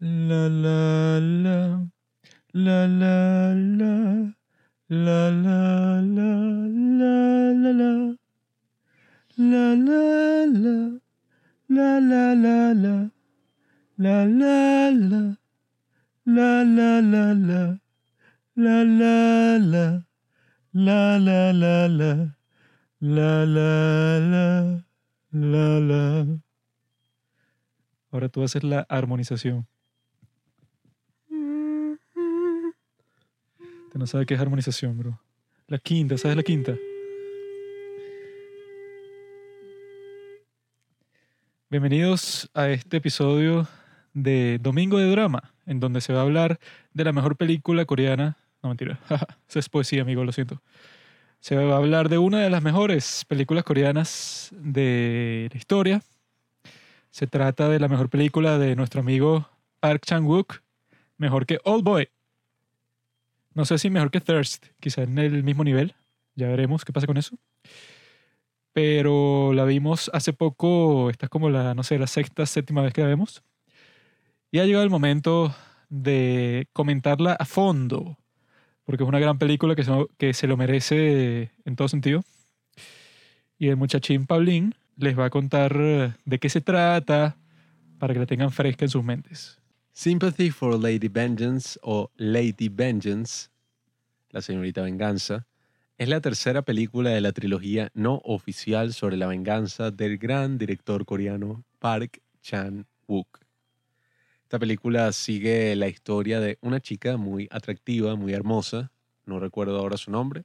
La la la. La la la. La la la. La la la. La la la. La la la la. La la la. La la la la. La la la. La la la la. La la la. La la. Ahora tú haces la armonización. Tú no sabes qué es armonización, bro. La quinta, ¿sabes la quinta? Bienvenidos a este episodio de Domingo de Drama, en donde se va a hablar de la mejor película coreana. No, mentira. Eso es poesía, amigo, lo siento. Se va a hablar de una de las mejores películas coreanas de la historia. Se trata de la mejor película de nuestro amigo Park Chan-wook, mejor que Old Boy. No sé si mejor que Thirst, quizá en el mismo nivel. Ya veremos qué pasa con eso. Pero la vimos hace poco, esta es como la, no sé, la sexta, séptima vez que la vemos. Y ha llegado el momento de comentarla a fondo, porque es una gran película que se, que se lo merece en todo sentido. Y el muchachín Paulín les va a contar de qué se trata para que la tengan fresca en sus mentes. Sympathy for Lady Vengeance o Lady Vengeance, la señorita venganza, es la tercera película de la trilogía no oficial sobre la venganza del gran director coreano Park Chan-wook. Esta película sigue la historia de una chica muy atractiva, muy hermosa, no recuerdo ahora su nombre,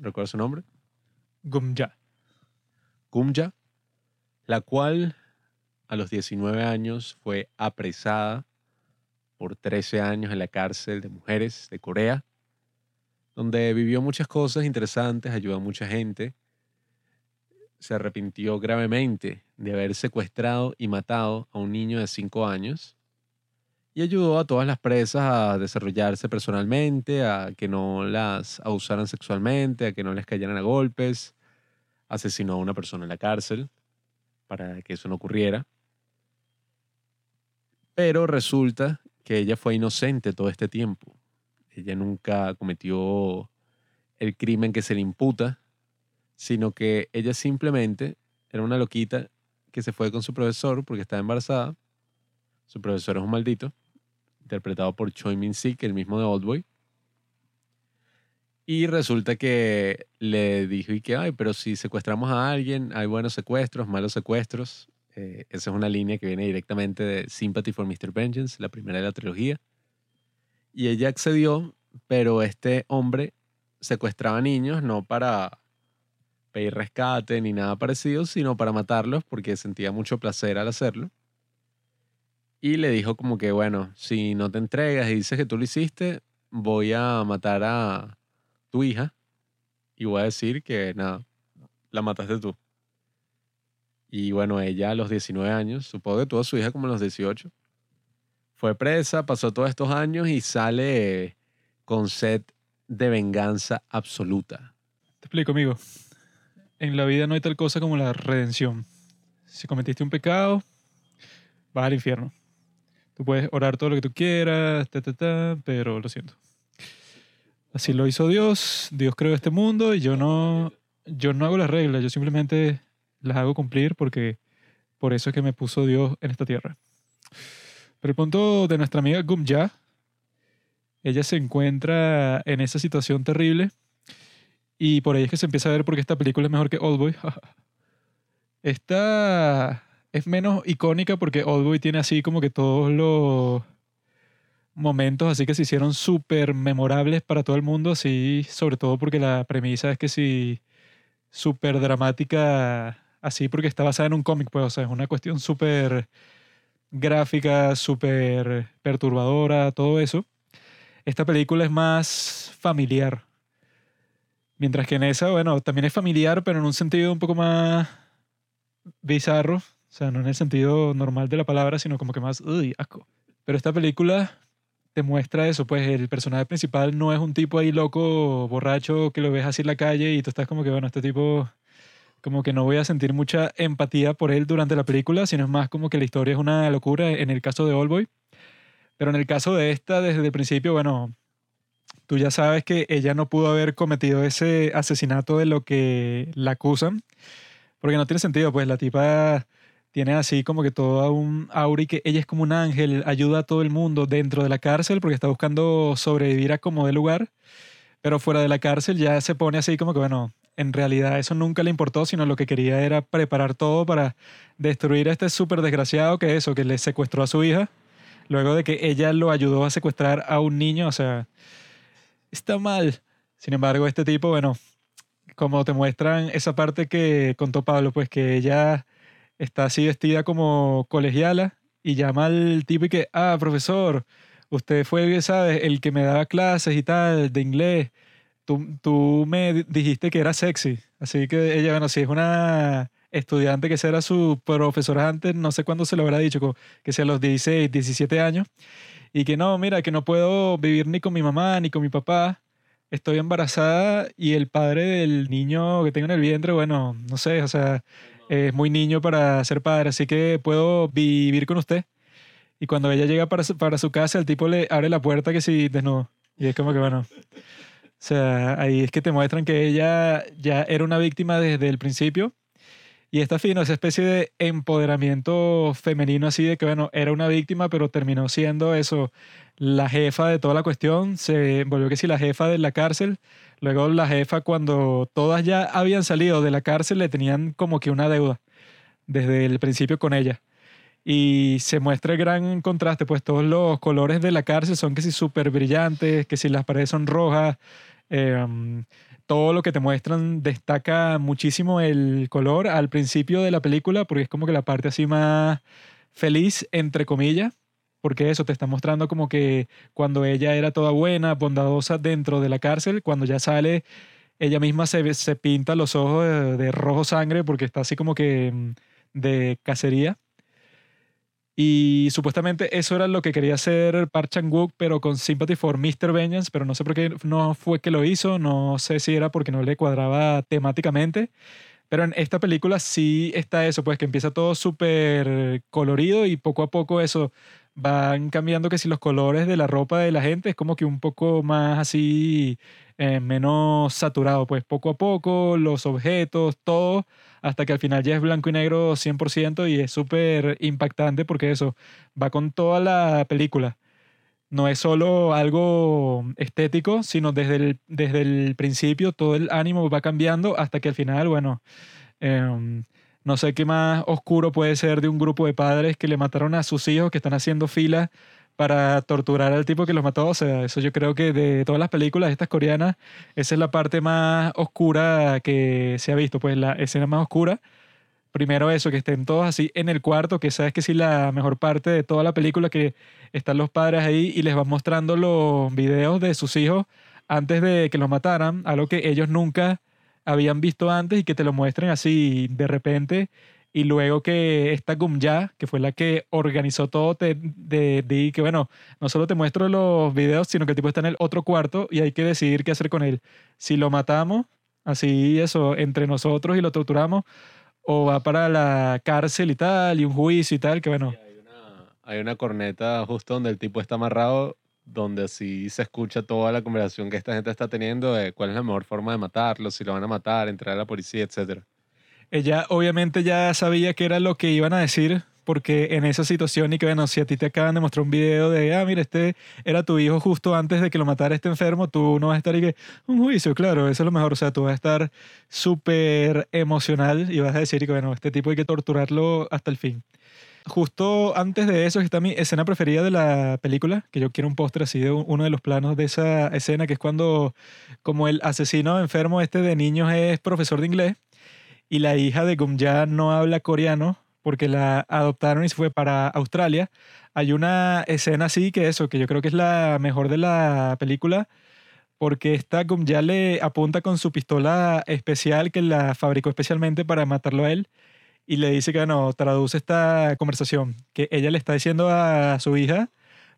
¿recuerda su nombre? Gumja. Gumja, la cual a los 19 años fue apresada por 13 años en la cárcel de mujeres de Corea, donde vivió muchas cosas interesantes, ayudó a mucha gente. Se arrepintió gravemente de haber secuestrado y matado a un niño de 5 años y ayudó a todas las presas a desarrollarse personalmente, a que no las abusaran sexualmente, a que no les cayeran a golpes. Asesinó a una persona en la cárcel para que eso no ocurriera. Pero resulta que ella fue inocente todo este tiempo. Ella nunca cometió el crimen que se le imputa, sino que ella simplemente era una loquita que se fue con su profesor porque estaba embarazada. Su profesor es un maldito, interpretado por Choi Min Sik, el mismo de Oldboy. Y resulta que le dijo y que, ay, pero si secuestramos a alguien, hay buenos secuestros, malos secuestros. Eh, esa es una línea que viene directamente de Sympathy for Mr. Vengeance, la primera de la trilogía. Y ella accedió, pero este hombre secuestraba niños no para pedir rescate ni nada parecido, sino para matarlos porque sentía mucho placer al hacerlo. Y le dijo como que, bueno, si no te entregas y dices que tú lo hiciste, voy a matar a tu hija y voy a decir que nada, la mataste tú. Y bueno, ella a los 19 años, supongo que tuvo su hija como a los 18, fue presa, pasó todos estos años y sale con sed de venganza absoluta. Te explico, amigo. En la vida no hay tal cosa como la redención. Si cometiste un pecado, vas al infierno. Tú puedes orar todo lo que tú quieras, ta, ta, ta, pero lo siento. Así lo hizo Dios. Dios creó este mundo y yo no, yo no hago las reglas. Yo simplemente las hago cumplir porque por eso es que me puso Dios en esta tierra. Pero el punto de nuestra amiga Gumja, ella se encuentra en esa situación terrible y por ahí es que se empieza a ver por qué esta película es mejor que Oldboy. esta es menos icónica porque Oldboy tiene así como que todos los momentos así que se hicieron súper memorables para todo el mundo, así sobre todo porque la premisa es que si súper dramática así porque está basada en un cómic, pues, o sea, es una cuestión súper gráfica, súper perturbadora, todo eso. Esta película es más familiar. Mientras que en esa, bueno, también es familiar, pero en un sentido un poco más bizarro. O sea, no en el sentido normal de la palabra, sino como que más, uy, asco. Pero esta película te muestra eso, pues el personaje principal no es un tipo ahí loco, borracho, que lo ves así en la calle y tú estás como que, bueno, este tipo como que no voy a sentir mucha empatía por él durante la película, sino es más como que la historia es una locura en el caso de Oldboy. Pero en el caso de esta, desde el principio, bueno, tú ya sabes que ella no pudo haber cometido ese asesinato de lo que la acusan, porque no tiene sentido, pues la tipa tiene así como que todo un aura que ella es como un ángel, ayuda a todo el mundo dentro de la cárcel porque está buscando sobrevivir a como de lugar, pero fuera de la cárcel ya se pone así como que, bueno, en realidad eso nunca le importó, sino lo que quería era preparar todo para destruir a este súper desgraciado que eso, que le secuestró a su hija, luego de que ella lo ayudó a secuestrar a un niño, o sea, está mal. Sin embargo, este tipo, bueno, como te muestran esa parte que contó Pablo, pues que ella está así vestida como colegiala y llama al tipo y que, ah, profesor, usted fue, ¿sabes? El que me daba clases y tal de inglés. Tú, tú me dijiste que era sexy. Así que ella, bueno, si es una estudiante que será su profesora antes, no sé cuándo se lo habrá dicho, que sea a los 16, 17 años, y que no, mira, que no puedo vivir ni con mi mamá ni con mi papá, estoy embarazada y el padre del niño que tengo en el vientre, bueno, no sé, o sea, es muy niño para ser padre, así que puedo vivir con usted. Y cuando ella llega para su, para su casa, el tipo le abre la puerta que sí, desnudo. Y es como que, bueno, o sea, ahí es que te muestran que ella ya era una víctima desde el principio. Y está fino, esa especie de empoderamiento femenino así de que, bueno, era una víctima, pero terminó siendo eso, la jefa de toda la cuestión. Se volvió que sí, la jefa de la cárcel Luego la jefa, cuando todas ya habían salido de la cárcel, le tenían como que una deuda desde el principio con ella. Y se muestra el gran contraste, pues todos los colores de la cárcel son que si súper brillantes, que si las paredes son rojas, em, todo lo que te muestran destaca muchísimo el color al principio de la película, porque es como que la parte así más feliz, entre comillas, porque eso te está mostrando como que cuando ella era toda buena, bondadosa dentro de la cárcel, cuando ya sale, ella misma se, se pinta los ojos de, rojo sangre porque está así como que mm, de cacería. Y supuestamente eso era lo que quería hacer Park Chan-wook, pero con Sympathy for Mr. Vengeance, pero no sé por qué no fue que lo hizo, no sé si era porque no le cuadraba temáticamente. Pero en esta película sí está eso, pues que empieza todo súper colorido y poco a poco eso van cambiando que si los colores de la ropa de la gente es como que un poco más así, eh, menos saturado, pues poco a poco, los objetos, todo, hasta que al final ya es blanco y negro 100% y es súper impactante porque eso va con toda la película. No es solo algo estético, sino desde el, desde el principio todo el ánimo va cambiando hasta que al final, bueno, em, no sé qué más oscuro puede ser de un grupo de padres que le mataron a sus hijos que están haciendo fila para torturar al tipo que los mató. O sea, eso yo creo que de todas las películas estas coreanas, esa es la parte más oscura que se ha visto, pues la escena más oscura. Primero eso, que estén todos así en el cuarto, que sabes que sí la mejor parte de toda la película, que están los padres ahí y les van mostrando los videos de sus hijos antes de que los mataran, algo que ellos nunca habían visto antes y que te lo muestren así de repente. Y luego que esta Gumya, que fue la que organizó todo, te di que, bueno, no solo te muestro los videos, sino que el tipo está en el otro cuarto y hay que decidir qué hacer con él. Si lo matamos, así eso, entre nosotros y lo torturamos, o va para la cárcel y tal, y un juicio y tal, que bueno. hay, una, hay una corneta justo donde el tipo está amarrado donde sí se escucha toda la conversación que esta gente está teniendo de cuál es la mejor forma de matarlo, si lo van a matar, entrar a la policía, etc. Ella obviamente ya sabía que era lo que iban a decir, porque en esa situación y que bueno, si a ti te acaban de mostrar un video de, ah, mira, este era tu hijo justo antes de que lo matara este enfermo, tú no vas a estar y que, un juicio, claro, eso es lo mejor, o sea, tú vas a estar súper emocional y vas a decir que bueno, este tipo hay que torturarlo hasta el fin. Justo antes de eso está mi escena preferida de la película, que yo quiero un póster así de uno de los planos de esa escena, que es cuando como el asesino enfermo este de niños es profesor de inglés y la hija de Gumya no habla coreano porque la adoptaron y se fue para Australia. Hay una escena así que eso, que yo creo que es la mejor de la película, porque esta Gumya le apunta con su pistola especial que la fabricó especialmente para matarlo a él y le dice que no, traduce esta conversación, que ella le está diciendo a su hija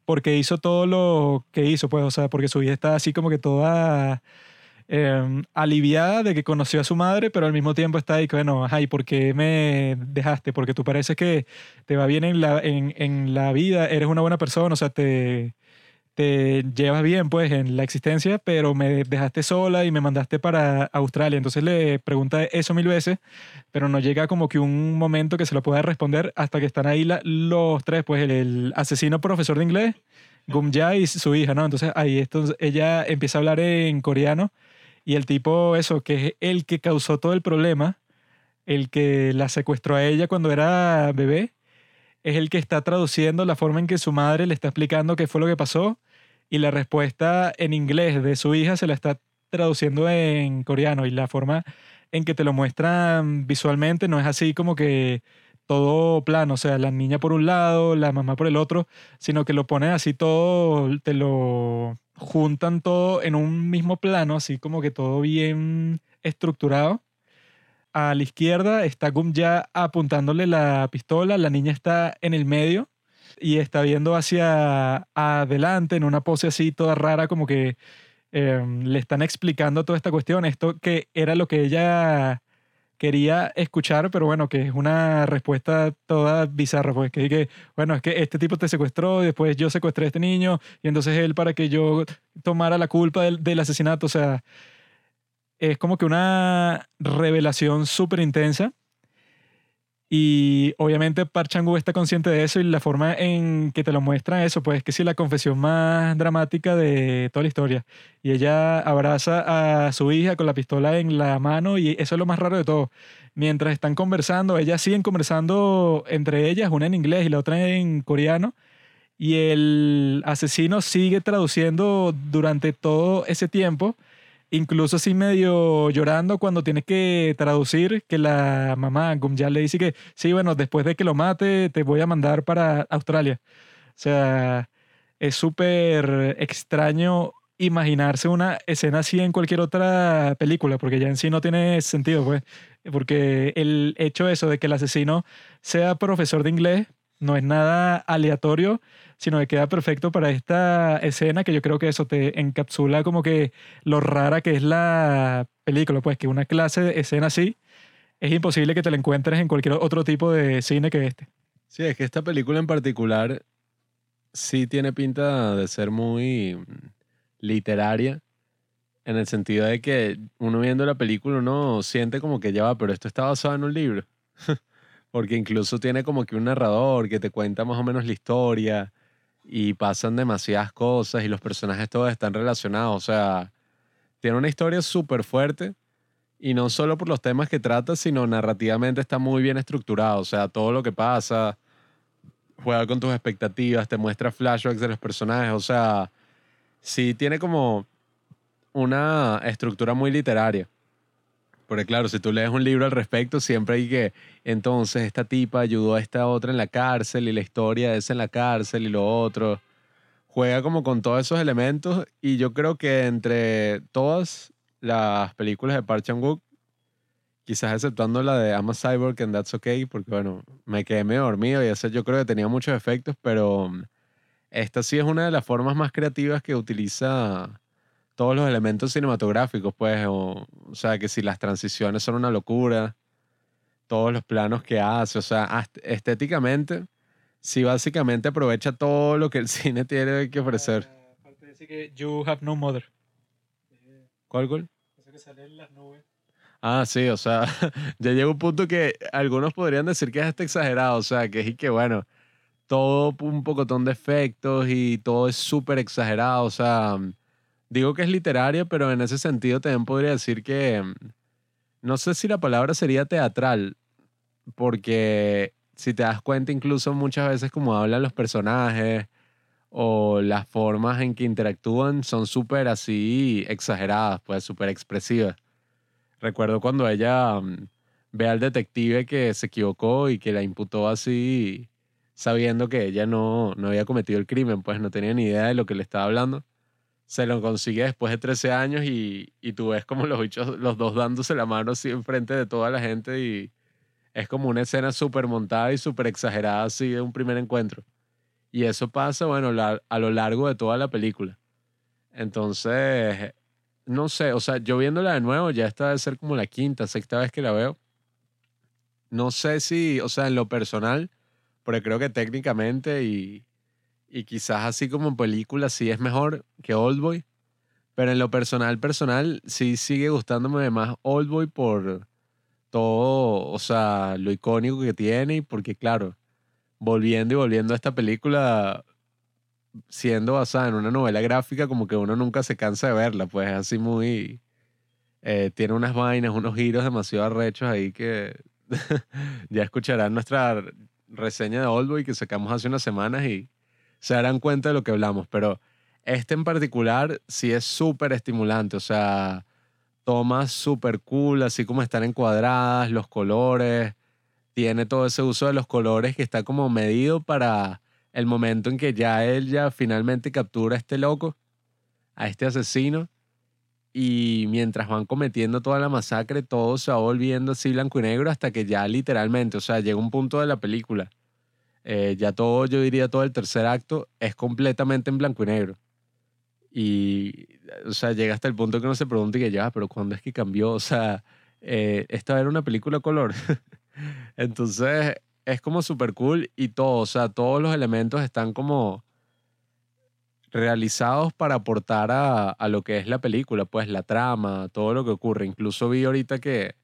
porque hizo todo lo que hizo, pues, o sea, porque su hija está así como que toda em, aliviada de que conoció a su madre, pero al mismo tiempo está ahí, bueno, ay, ¿por qué me dejaste? Porque tú pareces que te va bien en la, en, en la vida, eres una buena persona, o sea, te, te llevas bien pues en la existencia, pero me dejaste sola y me mandaste para Australia. Entonces le pregunta eso mil veces, pero no llega como que un momento que se lo pueda responder hasta que están ahí la- los tres, pues el, el asesino profesor de inglés, Gumja y su hija, ¿no? Entonces ahí entonces, ella empieza a hablar en coreano y el tipo, eso, que es el que causó todo el problema, el que la secuestró a ella cuando era bebé, es el que está traduciendo la forma en que su madre le está explicando qué fue lo que pasó y la respuesta en inglés de su hija se la está traduciendo en coreano y la forma en que te lo muestran visualmente no es así como que todo plano, o sea, la niña por un lado, la mamá por el otro, sino que lo ponen así todo, te lo juntan todo en un mismo plano, así como que todo bien estructurado. A la izquierda está Gumja apuntándole la pistola, la niña está en el medio y está viendo hacia adelante en una pose así toda rara, como que eh, le están explicando toda esta cuestión, esto que era lo que ella quería escuchar, pero bueno, que es una respuesta toda bizarra, pues que bueno, es que este tipo te secuestró, y después yo secuestré a este niño, y entonces él para que yo tomara la culpa del, del asesinato, o sea, es como que una revelación súper intensa. Y obviamente Park Chan-wook está consciente de eso y la forma en que te lo muestra eso, pues que sí, la confesión más dramática de toda la historia. Y ella abraza a su hija con la pistola en la mano y eso es lo más raro de todo. Mientras están conversando, ellas siguen conversando entre ellas, una en inglés y la otra en coreano. Y el asesino sigue traduciendo durante todo ese tiempo incluso así medio llorando cuando tienes que traducir que la mamá Gumjal le dice que sí, bueno, después de que lo mate te voy a mandar para Australia. O sea, es súper extraño imaginarse una escena así en cualquier otra película, porque ya en sí no tiene sentido, pues, porque el hecho eso de que el asesino sea profesor de inglés no es nada aleatorio, sino que queda perfecto para esta escena que yo creo que eso te encapsula como que lo rara que es la película, pues que una clase de escena así es imposible que te la encuentres en cualquier otro tipo de cine que este. Sí, es que esta película en particular sí tiene pinta de ser muy mm, literaria, en el sentido de que uno viendo la película uno siente como que ya va, pero esto está basado en un libro. Porque incluso tiene como que un narrador que te cuenta más o menos la historia y pasan demasiadas cosas y los personajes todos están relacionados. O sea, tiene una historia súper fuerte y no solo por los temas que trata, sino narrativamente está muy bien estructurado. O sea, todo lo que pasa, juega con tus expectativas, te muestra flashbacks de los personajes. O sea, sí tiene como una estructura muy literaria. Porque claro, si tú lees un libro al respecto, siempre hay que, entonces esta tipa ayudó a esta otra en la cárcel y la historia es en la cárcel y lo otro. Juega como con todos esos elementos y yo creo que entre todas las películas de Park Chan-wook, quizás exceptuando la de I'm a Cyborg and That's Okay, porque bueno, me quedé medio dormido y esa yo creo que tenía muchos efectos, pero mm, esta sí es una de las formas más creativas que utiliza todos los elementos cinematográficos, pues, o, o sea, que si las transiciones son una locura, todos los planos que hace, o sea, estéticamente, sí básicamente aprovecha todo lo que el cine tiene que ofrecer. Aparte dice que You have no mother. ¿Cuál, cuál? Eso que sale en las nubes. Ah, sí, o sea, ya llega un punto que algunos podrían decir que es hasta exagerado, o sea, que es que bueno, todo un pocotón de efectos y todo es súper exagerado, o sea, digo que es literario, pero en ese sentido también podría decir que, mm, no sé si la palabra sería teatral, porque si te das cuenta incluso muchas veces como hablan los personajes o las formas en que interactúan son súper así exageradas, pues súper expresivas. Recuerdo cuando ella mm, ve al detective que se equivocó y que la imputó así, sabiendo que ella no, no había cometido el crimen, pues no tenía ni idea de lo que le estaba hablando. Se lo consigue después de 13 años y, y tú ves como los bichos, los dos dándose la mano así enfrente de toda la gente y es como una escena súper montada y súper exagerada así de un primer encuentro. Y eso pasa, bueno, la- a lo largo de toda la película. Entonces, no sé, o sea, yo viéndola de nuevo, ya esta debe ser como la quinta, sexta vez que la veo. No sé si, o sea, en lo personal, porque creo que técnicamente y, y quizás así como en película sí es mejor que Oldboy, pero en lo personal, personal, sí sigue gustándome más Oldboy por todo, o sea, lo icónico que tiene y porque, claro, volviendo y volviendo a esta película, siendo basada en una novela gráfica, como que uno nunca se cansa de verla, pues es así muy... Eh, tiene unas vainas, unos giros demasiado arrechos ahí que ya escucharán nuestra reseña de Oldboy que sacamos hace unas semanas y se darán cuenta de lo que hablamos, pero este en particular sí es súper estimulante, o sea, tomas súper cool, así como están encuadradas, los colores, tiene todo ese uso de los colores que está como medido para el momento en que ya él ya finalmente captura a este loco, a este asesino, y mientras van cometiendo toda la masacre, todo se va volviendo así blanco y negro hasta que ya literalmente, o sea, llega un punto de la película, eh, ya todo, yo diría todo el tercer acto, es completamente en blanco y negro. Y, o sea, llega hasta el punto que uno se pregunta y que ya, pero ¿cuándo es que cambió? O sea, eh, esta era una película color. Entonces, es como súper cool y todo, o sea, todos los elementos están como realizados para aportar a, a, lo que es la película, pues la trama, todo lo que ocurre. Incluso vi ahorita que,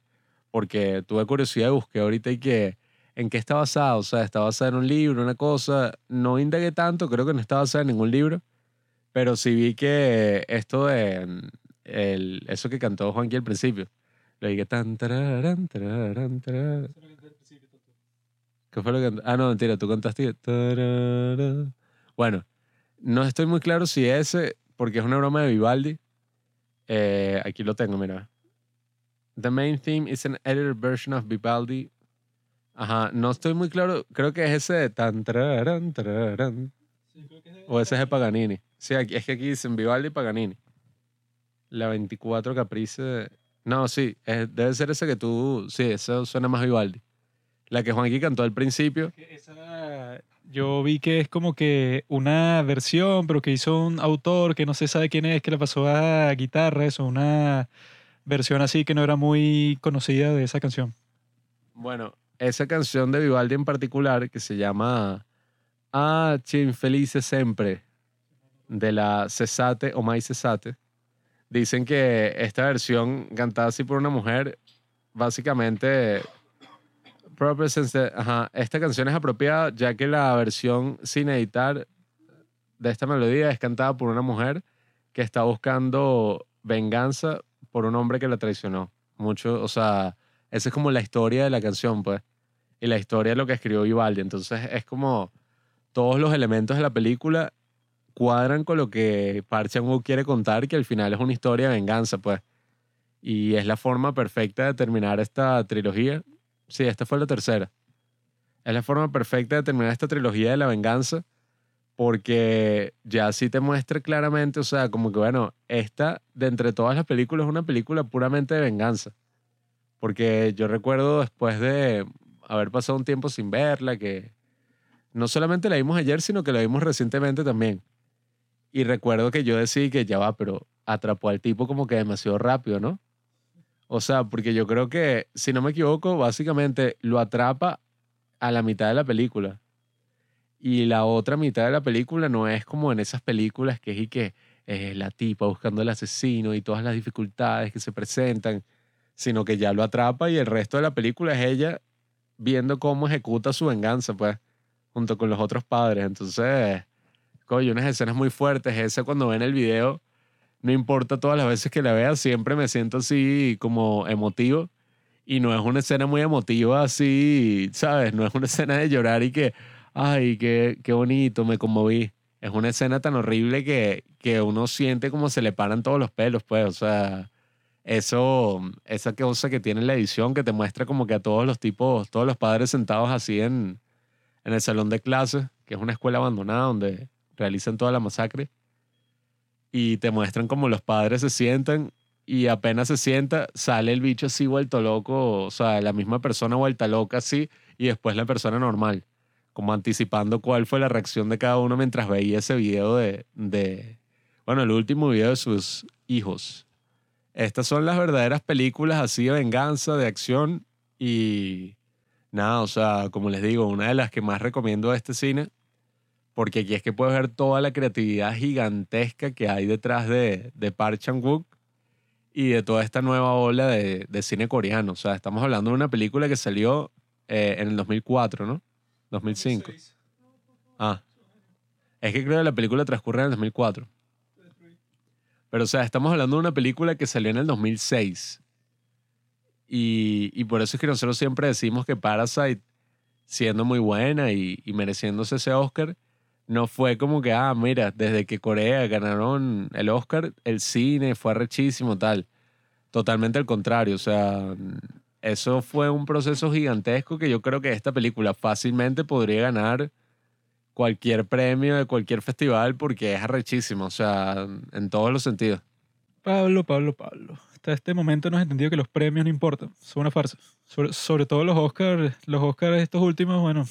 porque tuve curiosidad y busqué ahorita y que, ¿en qué está basado? O sea, está basado en un libro, una cosa. No indagué tanto, creo que no está basado en ningún libro, pero sí vi que esto de el, eso que cantó Juanqui al principio, lo dije tan, tararán, tararán, tararán. ¿Qué fue lo que Ah, no, mentira, tú contaste. Bueno, no estoy muy claro si ese, porque es una broma de Vivaldi. Eh, aquí lo tengo, mira. The main theme is an edited version of Vivaldi. Ajá, no estoy muy claro. Creo que es ese de tan, tararán, tararán. O ese es de Paganini. Sí, aquí, es que aquí dicen Vivaldi y Paganini. La 24 Caprice. No, sí, debe ser ese que tú. Sí, eso suena más Vivaldi. La que Juanqui cantó al principio. Esa, yo vi que es como que una versión, pero que hizo un autor que no se sabe quién es, que le pasó a guitarra, eso, una versión así que no era muy conocida de esa canción. Bueno, esa canción de Vivaldi en particular, que se llama Ah, Chin Felice Sempre, de la Cesate o Mai Cesate, dicen que esta versión cantada así por una mujer, básicamente Ajá. Esta canción es apropiada ya que la versión sin editar de esta melodía es cantada por una mujer que está buscando venganza por un hombre que la traicionó. Mucho, o sea, esa es como la historia de la canción, pues. Y la historia de lo que escribió Vivaldi. Entonces es como todos los elementos de la película cuadran con lo que Park quiere contar, que al final es una historia de venganza, pues. Y es la forma perfecta de terminar esta trilogía. Sí, esta fue la tercera. Es la forma perfecta de terminar esta trilogía de la venganza porque ya sí te muestra claramente, o sea, como que bueno, esta de entre todas las películas es una película puramente de venganza. Porque yo recuerdo después de haber pasado un tiempo sin verla, que no solamente la vimos ayer, sino que la vimos recientemente también. Y recuerdo que yo decía que ya va, pero atrapó al tipo como que demasiado rápido, ¿no? O sea, porque yo creo que, si no me equivoco, básicamente lo atrapa a la mitad de la película. Y la otra mitad de la película no es como en esas películas que es y que es la tipa buscando al asesino y todas las dificultades que se presentan, sino que ya lo atrapa y el resto de la película es ella viendo cómo ejecuta su venganza, pues, junto con los otros padres. Entonces, coño, unas escenas muy fuertes. Esa cuando ven el video no importa todas las veces que la vea, siempre me siento así como emotivo. Y no es una escena muy emotiva así, ¿sabes? No es una escena de llorar y que, ay, qué, qué bonito, me conmoví. Es una escena tan horrible que, que uno siente como se le paran todos los pelos, pues, o sea, eso, esa cosa que tiene la edición que te muestra como que a todos los tipos, todos los padres sentados así en, en el salón de clases, que es una escuela abandonada donde realizan toda la masacre y te muestran como los padres se sientan y apenas se sienta, sale el bicho así vuelto loco, o sea, la misma persona vuelta loca así y después la persona normal, como anticipando cuál fue la reacción de cada uno mientras veía ese video de, de bueno, el último video de sus hijos. Estas son las verdaderas películas así de venganza, de acción y nada, o sea, como les digo, una de las que más recomiendo de este cine, porque aquí es que puedes ver toda la creatividad gigantesca que hay detrás de, de Park Chan-wook y de toda esta nueva ola de, de cine coreano. O sea, estamos hablando de una película que salió eh, en el 2004, ¿no? 2005. Ah. Es que creo que la película transcurre en el 2004. Pero, o sea, estamos hablando de una película que salió en el 2006. Y, y por eso es que nosotros siempre decimos que Parasite, siendo muy buena y, y mereciéndose ese Oscar, no fue como que, ah, mira, desde que Corea ganaron el Oscar, el cine fue rechísimo, tal. Totalmente al contrario, o sea, eso fue un proceso gigantesco que yo creo que esta película fácilmente podría ganar cualquier premio de cualquier festival porque es arrechísimo, o sea, en todos los sentidos. Pablo, Pablo, Pablo. Hasta este momento no has entendido que los premios no importan, son una farsa. Sobre, sobre todo los Oscars, los Oscars estos últimos, bueno,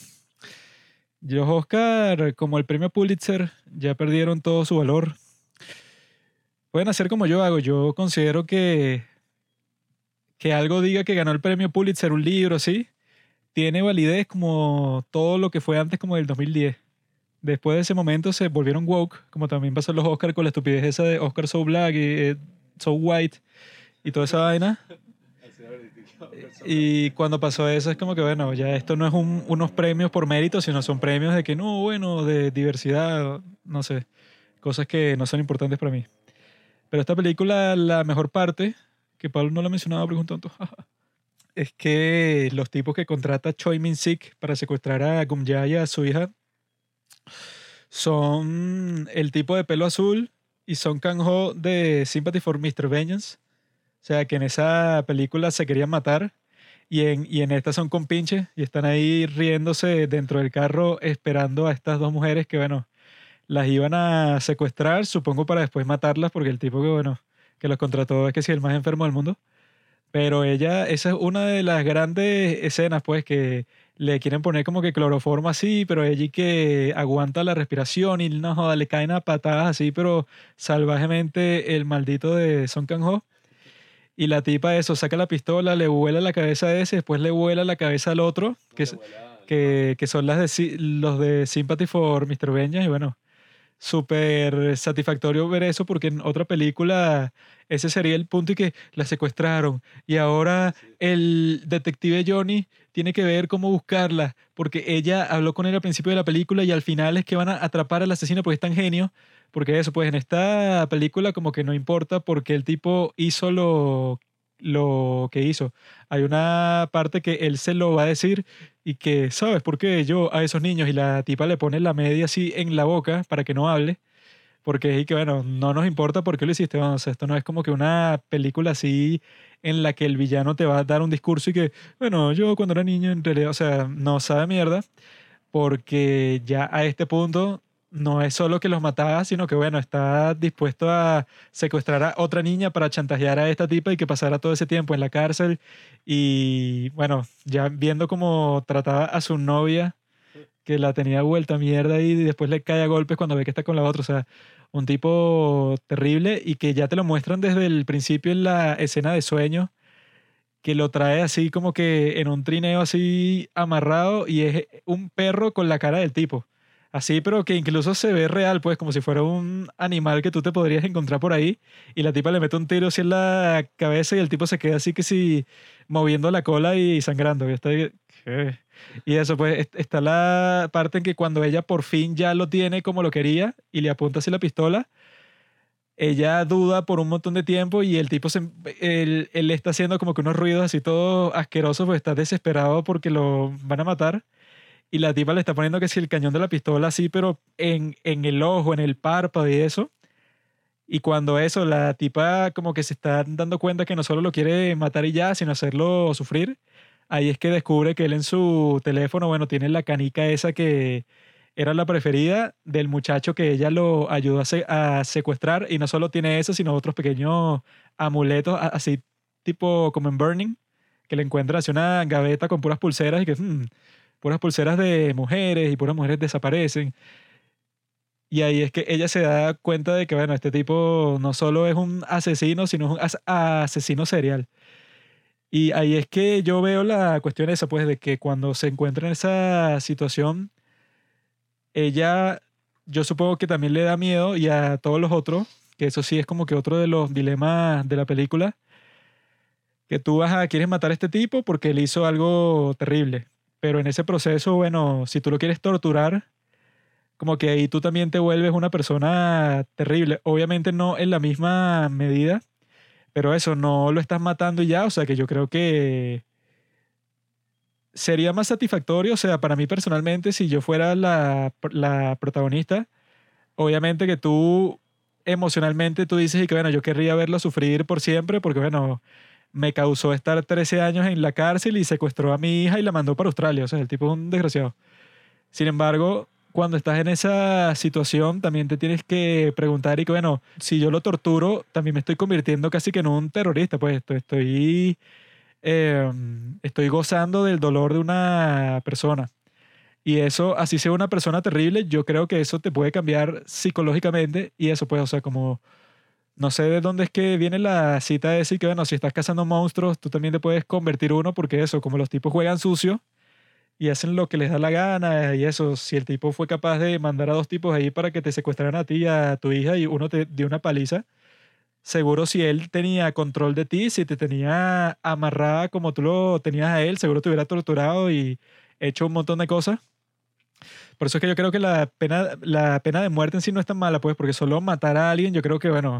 los Oscars, como el premio Pulitzer, ya perdieron todo su valor. Pueden hacer como yo hago, yo considero que que algo diga que ganó el premio Pulitzer, un libro, ¿sí? Tiene validez como todo lo que fue antes como del 2010 después de ese momento se volvieron woke, como también pasó los Oscars con la estupidez esa de Oscar so black y eh, so white y toda esa vaina. Y cuando pasó eso es como que, bueno, ya esto no es un- unos premios por mérito, sino son premios de que, no, bueno, de diversidad, no sé, cosas que no son importantes para mí. Pero esta película, la mejor parte, que Pablo no lo ha mencionado un tonto, es que los tipos que contrata Choi Min-sik para secuestrar a Gumjaya, su hija, son el tipo de pelo azul y son Kang-ho de Sympathy for Mr. Vengeance. O sea, que en esa película se querían matar y en, y en esta son compinches y están ahí riéndose dentro del carro esperando a estas dos mujeres que, bueno, las iban a secuestrar, supongo para después matarlas porque el tipo que, bueno, que los contrató es que sí, el más enfermo del mundo. Pero ella, esa es una de las grandes escenas, pues, que le quieren poner como que cloroformo así, pero ella y que aguanta la respiración y no joda, le caen a patadas así, pero salvajemente el maldito de Son Kang-ho. Y la tipa eso, saca la pistola, le vuela la cabeza a ese, después le vuela la cabeza al otro, que, que, que son las de, los de Sympathy for Mr. Vengeance, y bueno, súper satisfactorio ver eso porque en otra película ese sería el punto y que la secuestraron y ahora el detective Johnny tiene que ver cómo buscarla porque ella habló con él al principio de la película y al final es que van a atrapar al asesino porque es tan genio porque eso pues en esta película como que no importa porque el tipo hizo lo lo que hizo hay una parte que él se lo va a decir y que, ¿sabes por qué yo a esos niños? Y la tipa le pone la media así en la boca para que no hable, porque es que, bueno, no nos importa por qué lo hiciste, vamos, esto no es como que una película así en la que el villano te va a dar un discurso y que, bueno, yo cuando era niño en realidad, o sea, no sabe mierda, porque ya a este punto no es solo que los mataba, sino que, bueno, está dispuesto a secuestrar a otra niña para chantajear a esta tipa y que pasara todo ese tiempo en la cárcel. Y bueno, ya viendo cómo trataba a su novia, que la tenía vuelta mierda y después le cae a golpes cuando ve que está con la otra. O sea, un tipo terrible y que ya te lo muestran desde el principio en la escena de sueño, que lo trae así como que en un trineo así amarrado y es un perro con la cara del tipo. Así, pero que incluso se ve real, pues, como si fuera un animal que tú te podrías encontrar por ahí. Y la tipa le mete un tiro así en la cabeza y el tipo se queda así que sí, moviendo la cola y sangrando. Está, ¿qué? Y eso, pues, est- está la parte en que cuando ella por fin ya lo tiene como lo quería y le apunta así la pistola, ella duda por un montón de tiempo y el tipo, se, él, él le está haciendo como que unos ruidos así todos asquerosos, pues está desesperado porque lo van a matar. Y la tipa le está poniendo que si el cañón de la pistola así, pero en, en el ojo, en el párpado y eso. Y cuando eso, la tipa como que se está dando cuenta que no solo lo quiere matar y ya, sino hacerlo sufrir, ahí es que descubre que él en su teléfono, bueno, tiene la canica esa que era la preferida del muchacho que ella lo ayudó a, se- a secuestrar. Y no solo tiene eso, sino otros pequeños amuletos, así tipo como en Burning, que le encuentra así una gaveta con puras pulseras y que... hmm, puras pulseras de mujeres y puras mujeres desaparecen. Y ahí es que ella se da cuenta de que, bueno, este tipo no solo es un asesino, sino es un as- asesino serial. Y ahí es que yo veo la cuestión esa, pues, de que cuando se encuentra en esa situación, ella, yo supongo que también le da miedo y a todos los otros, que eso sí es como que otro de los dilemas de la película, que tú vas a, quieres matar a este tipo porque él hizo algo terrible. Pero en ese proceso, bueno, si tú lo quieres torturar, como que ahí tú también te vuelves una persona terrible. Obviamente no en la misma medida, pero eso, no lo estás matando y ya. O sea que yo creo que sería más satisfactorio, o sea, para mí personalmente, si yo fuera la, la protagonista, obviamente que tú emocionalmente tú dices y que bueno, yo querría verlo sufrir por siempre porque bueno, me causó estar 13 años en la cárcel y secuestró a mi hija y la mandó para Australia, o sea, el tipo es un desgraciado. Sin embargo, cuando estás en esa situación, también te tienes que preguntar y que bueno, si yo lo torturo, también me estoy convirtiendo casi que en un terrorista, pues estoy, estoy eh, estoy gozando del dolor de una persona. Y eso, así sea una persona terrible, yo creo que eso te puede cambiar psicológicamente y eso pues, o sea, como, no sé de dónde es que viene la cita de decir que, bueno, si estás cazando monstruos, tú también te puedes convertir uno porque eso, como los tipos juegan sucio y hacen lo que les da la gana y eso, si el tipo fue capaz de mandar a dos tipos ahí para que te secuestraran a ti y a tu hija y uno te dio una paliza, seguro si él tenía control de ti, si te tenía amarrada como tú lo tenías a él, seguro te hubiera torturado y hecho un montón de cosas. Por eso es que yo creo que la pena, la pena de muerte en sí no es tan mala, pues, porque solo matar a alguien, yo creo que, bueno,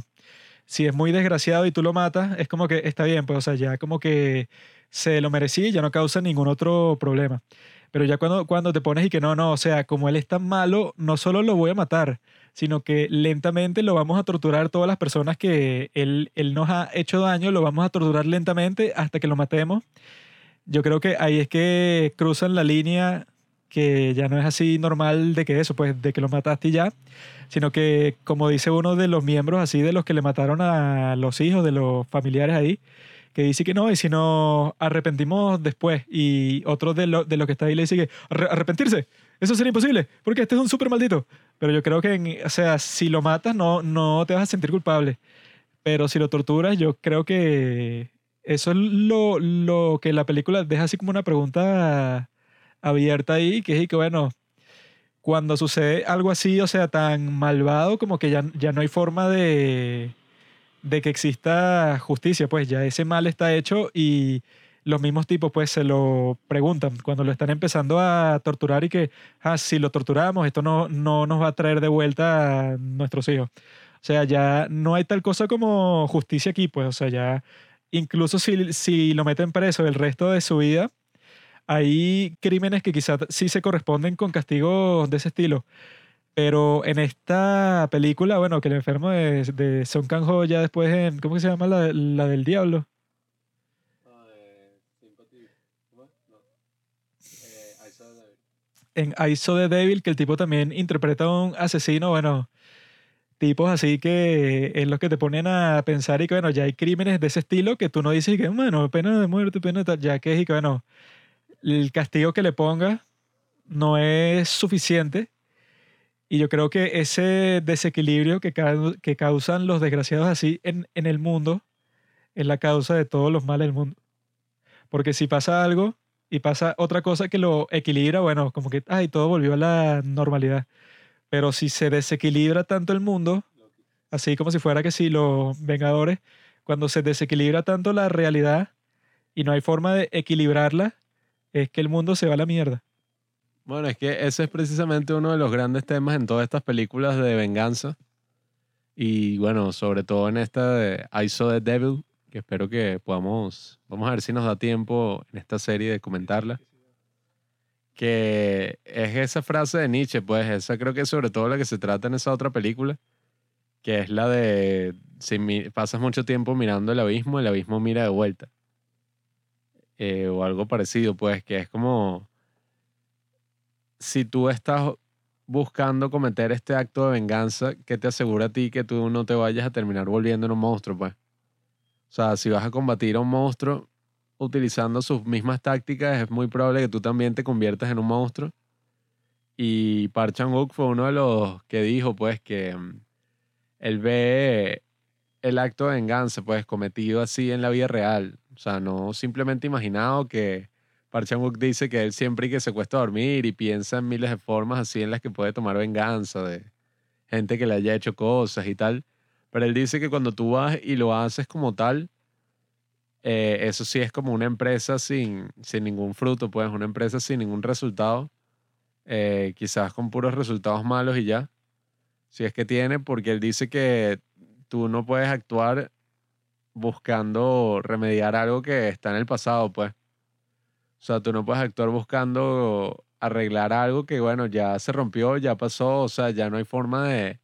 si es muy desgraciado y tú lo matas, es como que está bien, pues, o sea, ya como que se lo merecía y ya no causa ningún otro problema. Pero ya cuando, cuando te pones y que no, no, o sea, como él es tan malo, no solo lo voy a matar, sino que lentamente lo vamos a torturar todas las personas que él, él nos ha hecho daño, lo vamos a torturar lentamente hasta que lo matemos. Yo creo que ahí es que cruzan la línea que ya no es así normal de que eso, pues de que lo mataste ya, sino que como dice uno de los miembros así de los que le mataron a los hijos de los familiares ahí, que dice que no, y si nos arrepentimos después, y otro de lo, de lo que está ahí le dice que "Arre- arrepentirse, eso sería imposible, porque este es un súper maldito. Pero yo creo que, en- o sea, si lo matas no, no te vas a sentir culpable, pero si lo torturas, yo creo que eso es lo, lo que la película deja así como una pregunta abierta ahí, que es que bueno, cuando sucede algo así, o sea, tan malvado, como que ya, ya no hay forma de, de que exista justicia, pues ya ese mal está hecho y los mismos tipos pues se lo preguntan cuando lo están empezando a torturar y que, ah, si lo torturamos, esto no, no nos va a traer de vuelta a nuestros hijos. O sea, ya no hay tal cosa como justicia aquí, pues, o sea, ya incluso si, si lo meten preso el resto de su vida, hay crímenes que quizás sí se corresponden con castigos de ese estilo. Pero en esta película, bueno, que el enfermo de, de Song Kang-ho ya después en, ¿cómo que se llama la, la del diablo? En I Saw the Devil, que el tipo también interpreta a un asesino, bueno, tipos así que es lo que te ponen a pensar y que, bueno, ya hay crímenes de ese estilo que tú no dices que, bueno, pena de muerte, pena de tal, ya que es y que, bueno, el castigo que le ponga no es suficiente. Y yo creo que ese desequilibrio que, cau- que causan los desgraciados así en, en el mundo es la causa de todos los males del mundo. Porque si pasa algo y pasa otra cosa que lo equilibra, bueno, como que, ay, todo volvió a la normalidad. Pero si se desequilibra tanto el mundo, así como si fuera que si los Vengadores, cuando se desequilibra tanto la realidad y no hay forma de equilibrarla, es que el mundo se va a la mierda. Bueno, es que ese es precisamente uno de los grandes temas en todas estas películas de venganza. Y bueno, sobre todo en esta de I Saw the Devil, que espero que podamos, vamos a ver si nos da tiempo en esta serie de comentarla. Que es esa frase de Nietzsche, pues esa creo que es sobre todo la que se trata en esa otra película, que es la de si pasas mucho tiempo mirando el abismo, el abismo mira de vuelta. Eh, o algo parecido, pues, que es como si tú estás buscando cometer este acto de venganza, ¿qué te asegura a ti que tú no te vayas a terminar volviendo en un monstruo, pues? O sea, si vas a combatir a un monstruo utilizando sus mismas tácticas, es muy probable que tú también te conviertas en un monstruo Y Park Chan-wook fue uno de los que dijo, pues, que mm, él ve el acto de venganza, pues, cometido así en la vida real. O sea, no simplemente imaginado que Park Chan-wook dice que él siempre que se cuesta dormir y piensa en miles de formas así en las que puede tomar venganza de gente que le haya hecho cosas y tal. Pero él dice que cuando tú vas y lo haces como tal, eh, eso sí es como una empresa sin, sin ningún fruto, pues una empresa sin ningún resultado, eh, quizás con puros resultados malos y ya, si es que tiene, porque él dice que tú no puedes actuar buscando remediar algo que está en el pasado, pues. O sea, tú no puedes actuar buscando arreglar algo que, bueno, ya se rompió, ya pasó, o sea, ya no hay forma de,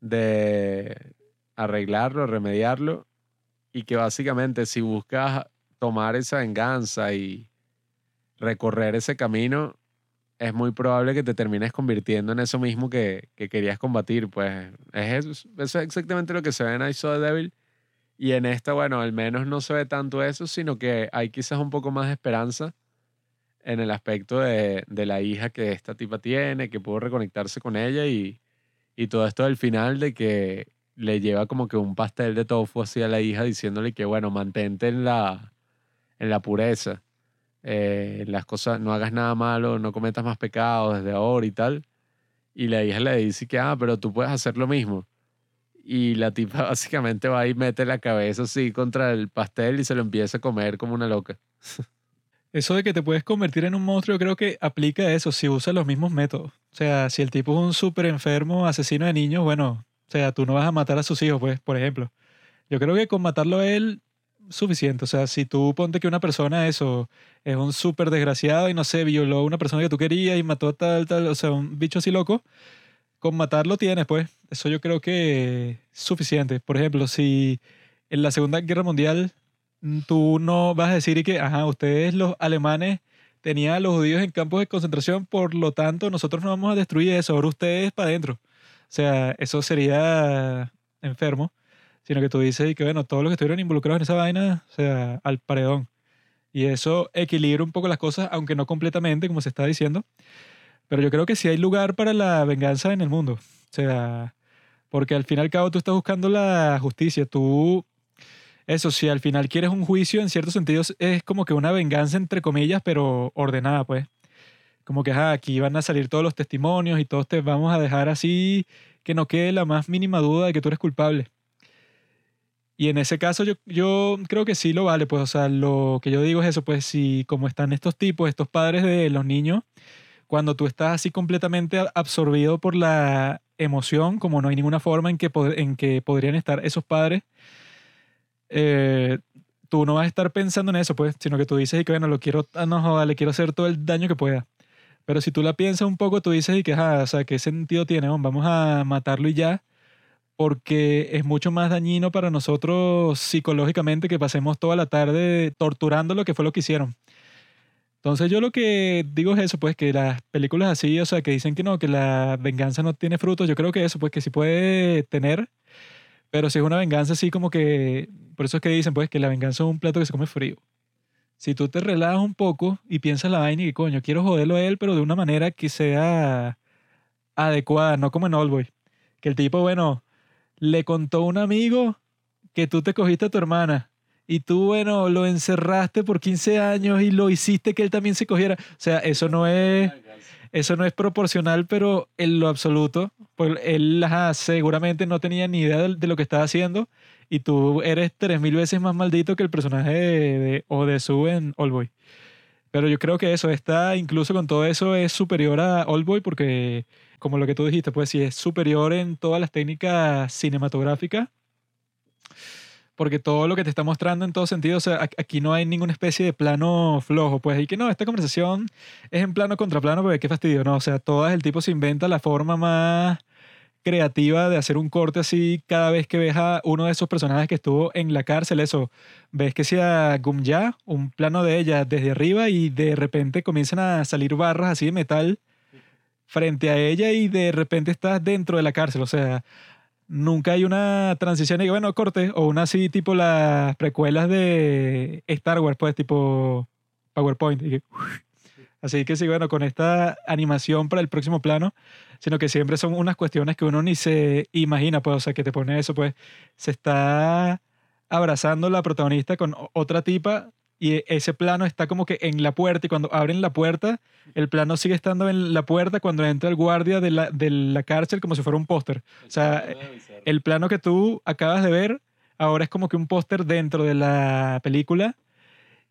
de arreglarlo, remediarlo y que básicamente si buscas tomar esa venganza y recorrer ese camino, es muy probable que te termines convirtiendo en eso mismo que, querías combatir. Pues es eso, es exactamente lo que se ve en I Saw the Devil. Y en esta, bueno, al menos no se ve tanto eso, sino que hay quizás un poco más de esperanza en el aspecto de, de la hija que esta tipa tiene, que pudo reconectarse con ella y, y todo esto del final de que le lleva como que un pastel de tofu así a la hija diciéndole que, bueno, mantente en la, en la pureza. Eh, las cosas, no hagas nada malo, no cometas más pecados desde ahora y tal. Y la hija le dice que, ah, pero tú puedes hacer lo mismo. Y la tipa básicamente va y mete la cabeza así contra el pastel y se lo empieza a comer como una loca. Eso de que te puedes convertir en un monstruo, creo que aplica eso si usas los mismos métodos. O sea, si el tipo es un súper enfermo, asesino de niños, bueno, o sea, tú no vas a matar a sus hijos, pues, por ejemplo. Yo creo que con matarlo él, suficiente. O sea, si tú ponte que una persona, eso, es un súper desgraciado y no sé, violó a una persona que tú querías y mató a tal, tal, o sea, un bicho así loco, con matarlo tienes, pues. Eso yo creo que es suficiente. Por ejemplo, si en la Segunda Guerra Mundial tú no vas a decir que, ajá, ustedes los alemanes tenían a los judíos en campos de concentración, por lo tanto nosotros no vamos a destruir eso, ahora ustedes para adentro. O sea, eso sería enfermo, sino que tú dices y que, bueno, todos los que estuvieron involucrados en esa vaina, o sea, al paredón. Y eso equilibra un poco las cosas, aunque no completamente, como se está diciendo. Pero yo creo que sí hay lugar para la venganza en el mundo. O sea, porque al fin y al cabo tú estás buscando la justicia. Tú, eso, si al final quieres un juicio, en ciertos sentidos es como que una venganza, entre comillas, pero ordenada, pues como que aquí van a salir todos los testimonios y todos te vamos a dejar así que no quede la más mínima duda de que tú eres culpable. Y en ese caso yo, yo creo que sí lo vale, pues, o sea, lo que yo digo es eso, pues, si como están estos tipos, estos padres de los niños, cuando tú estás así completamente absorbido por la emoción, como no hay ninguna forma en que, en que podrían estar esos padres, eh, tú no vas a estar pensando en eso, pues, sino que tú dices, y que bueno, lo quiero, ah, no, le quiero hacer todo el daño que pueda. Pero si tú la piensas un poco, tú dices, y que, o sea, ¿qué sentido tiene? Vamos a matarlo y ya, porque es mucho más dañino para nosotros psicológicamente que pasemos toda la tarde torturando lo que fue lo que hicieron. Entonces yo lo que digo es eso, pues que las películas así, o sea, que dicen que no, que la venganza no tiene frutos, yo creo que eso, pues que sí puede tener, pero si es una venganza así como que, por eso es que dicen, pues que la venganza es un plato que se come frío si tú te relajas un poco y piensas la vaina y que coño, quiero joderlo a él, pero de una manera que sea adecuada, no como en Oldboy. Que el tipo, bueno, le contó a un amigo que tú te cogiste a tu hermana y tú, bueno, lo encerraste por 15 años y lo hiciste que él también se cogiera. O sea, eso no es, eso no es proporcional, pero en lo absoluto, pues él seguramente no tenía ni idea de, de lo que estaba haciendo y tú eres tres mil veces más maldito que el personaje de, o de en Boy. Pero yo creo que eso está, incluso con todo eso, es superior a Boy porque, como lo que tú dijiste, pues sí, es superior en todas las técnicas cinematográficas. Porque todo lo que te está mostrando en todo sentido, o sea, aquí no hay ninguna especie de plano flojo. Pues y que no, esta conversación es en plano contra plano, porque qué fastidio, ¿no? O sea, todas el tipo se inventa la forma más creativa de hacer un corte así cada vez que ves a uno de esos personajes que estuvo en la cárcel, eso, ves que sea Gumya, un plano de ella desde arriba y de repente comienzan a salir barras así de metal frente a ella y de repente estás dentro de la cárcel, o sea, nunca hay una transición y bueno, corte, o una así tipo las precuelas de Star Wars, pues tipo PowerPoint, y Así que sí, bueno, con esta animación para el próximo plano, sino que siempre son unas cuestiones que uno ni se imagina, pues, o sea, que te pone eso, pues, se está abrazando la protagonista con otra tipa y ese plano está como que en la puerta y cuando abren la puerta, el plano sigue estando en la puerta cuando entra el guardia de la, de la cárcel como si fuera un póster. O sea, el plano que tú acabas de ver ahora es como que un póster dentro de la película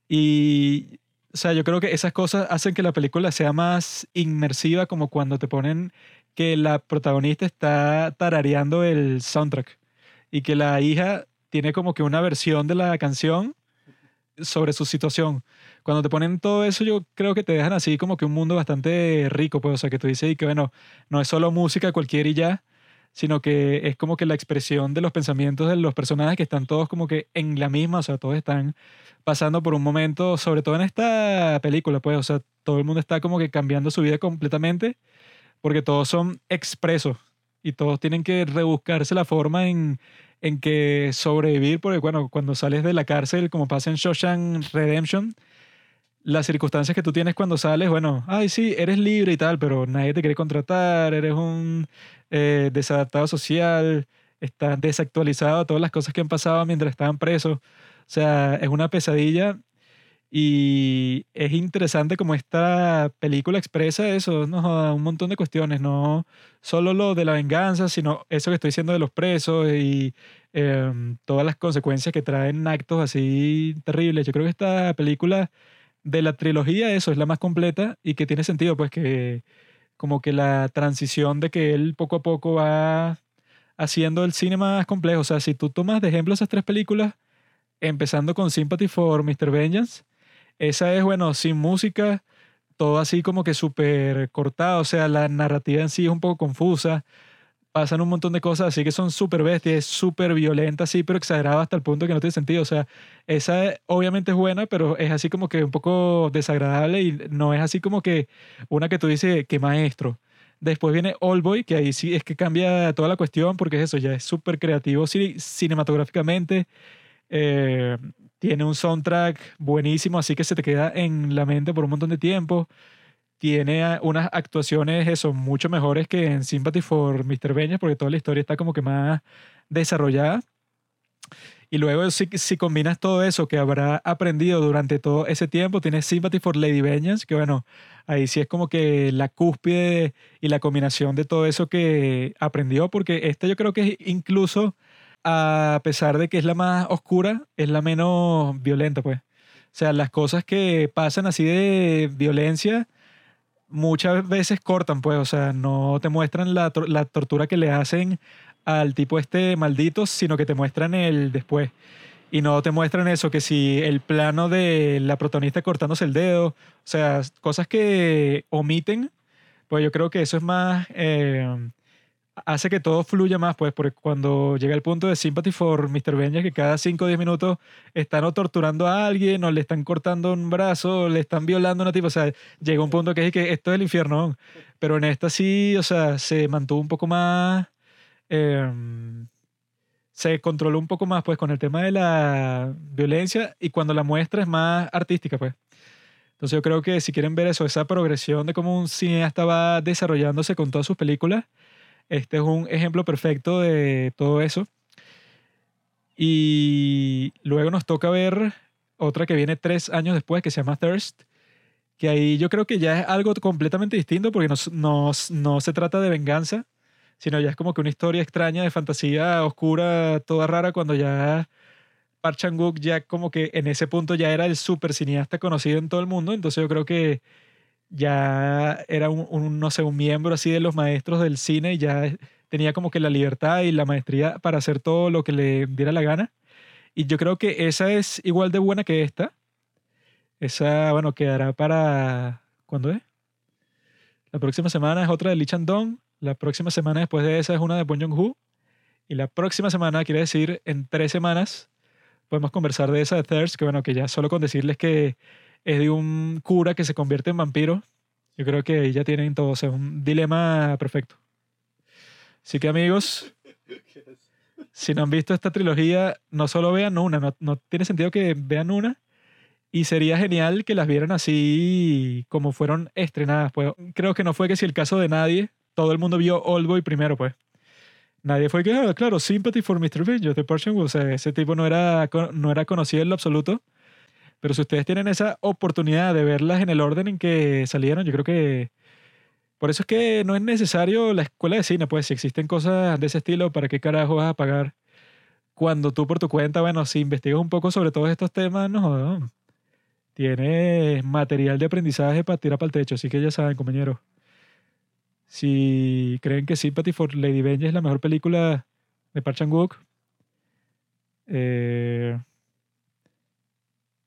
y, o sea, yo creo que esas cosas hacen que la película sea más inmersiva como cuando te ponen que la protagonista está tarareando el soundtrack y que la hija tiene como que una versión de la canción sobre su situación. Cuando te ponen todo eso, yo creo que te dejan así como que un mundo bastante rico, pues, o sea, que tú dices y que, bueno, no es solo música cualquiera y ya, sino que es como que la expresión de los pensamientos de los personajes que están todos como que en la misma, o sea, todos están pasando por un momento, sobre todo en esta película, pues, o sea, todo el mundo está como que cambiando su vida completamente, porque todos son expresos y todos tienen que rebuscarse la forma en, en que sobrevivir, porque bueno, cuando sales de la cárcel, como pasa en Shawshank Redemption, las circunstancias que tú tienes cuando sales, bueno, ay, sí, eres libre y tal, pero nadie te quiere contratar, eres un eh, desadaptado social, estás desactualizado, todas las cosas que han pasado mientras estaban presos. O sea, es una pesadilla y es interesante como esta película expresa eso, ¿no? un montón de cuestiones, no solo lo de la venganza, sino eso que estoy diciendo de los presos y em, todas las consecuencias que traen actos así terribles. Yo creo que esta película de la trilogía, eso es la más completa y que tiene sentido, pues que como que la transición de que él poco a poco va haciendo el cine más complejo. O sea, si tú tomas de ejemplo esas tres películas, empezando con Sympathy for Mr. Vengeance, esa es, bueno, sin música, todo así como que súper cortado, o sea, la narrativa en sí es un poco confusa, pasan un montón de cosas así que son súper bestias, súper violenta, así, pero exagerada hasta el punto que no tiene sentido. O sea, esa obviamente es buena, pero es así como que un poco desagradable y no es así como que una que tú dices, que maestro. Después viene All Boy, que ahí sí es que cambia toda la cuestión porque es eso, ya es súper creativo cinematográficamente. Eh, tiene un soundtrack buenísimo, así que se te queda en la mente por un montón de tiempo. Tiene unas actuaciones, eso, mucho mejores que en Sympathy for Mr. Beñas, porque toda la historia está como que más desarrollada. Y luego, si, si combinas todo eso que habrá aprendido durante todo ese tiempo, tienes Sympathy for Lady Vengeance, que bueno, ahí sí es como que la cúspide y la combinación de todo eso que aprendió, porque este yo creo que incluso a pesar de que es la más oscura, es la menos violenta, pues. O sea, las cosas que pasan así de violencia muchas veces cortan, pues. O sea, no te muestran la, la tortura que le hacen al tipo este maldito, sino que te muestran el después. Y no te muestran eso, que si el plano de la protagonista cortándose el dedo, o sea, cosas que omiten, pues yo creo que eso es más... Eh, hace que todo fluya más, pues, porque cuando llega el punto de Sympathy for Mr. Benja, que cada 5 o 10 minutos están o torturando a alguien, o le están cortando un brazo, o le están violando a una tipo, o sea, llega un punto que es que esto es el infierno, pero en esta sí, o sea, se mantuvo un poco más, em, se controló un poco más, pues, con el tema de la violencia, y cuando la muestra es más artística, pues. Entonces yo creo que si quieren ver eso, esa progresión de cómo un cineasta va desarrollándose con todas sus películas, este es un ejemplo perfecto de todo eso. Y luego nos toca ver otra que viene tres años después, que se llama Thirst, que ahí yo creo que ya es algo completamente distinto porque no, no se trata de venganza, sino ya es como que una historia extraña de fantasía oscura, toda rara, cuando ya Park Chan-wook ya como que en ese punto ya era el super cineasta conocido en todo el mundo, entonces yo creo que ya era un, no sé, un miembro así de los maestros del cine y ya tenía como que la libertad y la maestría para hacer todo lo que le diera la gana. Y yo creo que esa es igual de buena que esta. Esa, bueno, quedará para... ¿Cuándo es? La próxima semana es otra de Lee Chan-dong. La próxima semana después de esa es una de Bong Joon-ho. Y la próxima semana, quiere decir, en tres semanas, podemos conversar de esa de Thirst, que bueno, que ya solo con decirles que es de un cura que se convierte en vampiro. Yo creo que ya tienen todo, o sea, un dilema perfecto. Así que amigos, si no han visto esta trilogía, no solo vean una, no, tiene sentido que vean una Y sería genial que las vieran así como fueron estrenadas. Pues creo que no fue que si el caso de nadie, todo el mundo vio Oldboy primero, pues. Nadie fue que, ah, claro, Sympathy for Mr. Vengeance de Park O ese tipo no era, no era conocido en lo absoluto. Pero si ustedes tienen esa oportunidad de verlas en el orden en que salieron, yo creo que por eso es que no es necesario la escuela de cine, pues si existen cosas de ese estilo, ¿para qué carajo vas a pagar? Cuando tú por tu cuenta, bueno, si investigas un poco sobre todos estos temas, no, tienes material de aprendizaje para tirar para el techo, así que ya saben, compañeros. Si creen que Sympathy for Lady Benji es la mejor película de Park Chan Wook, eh,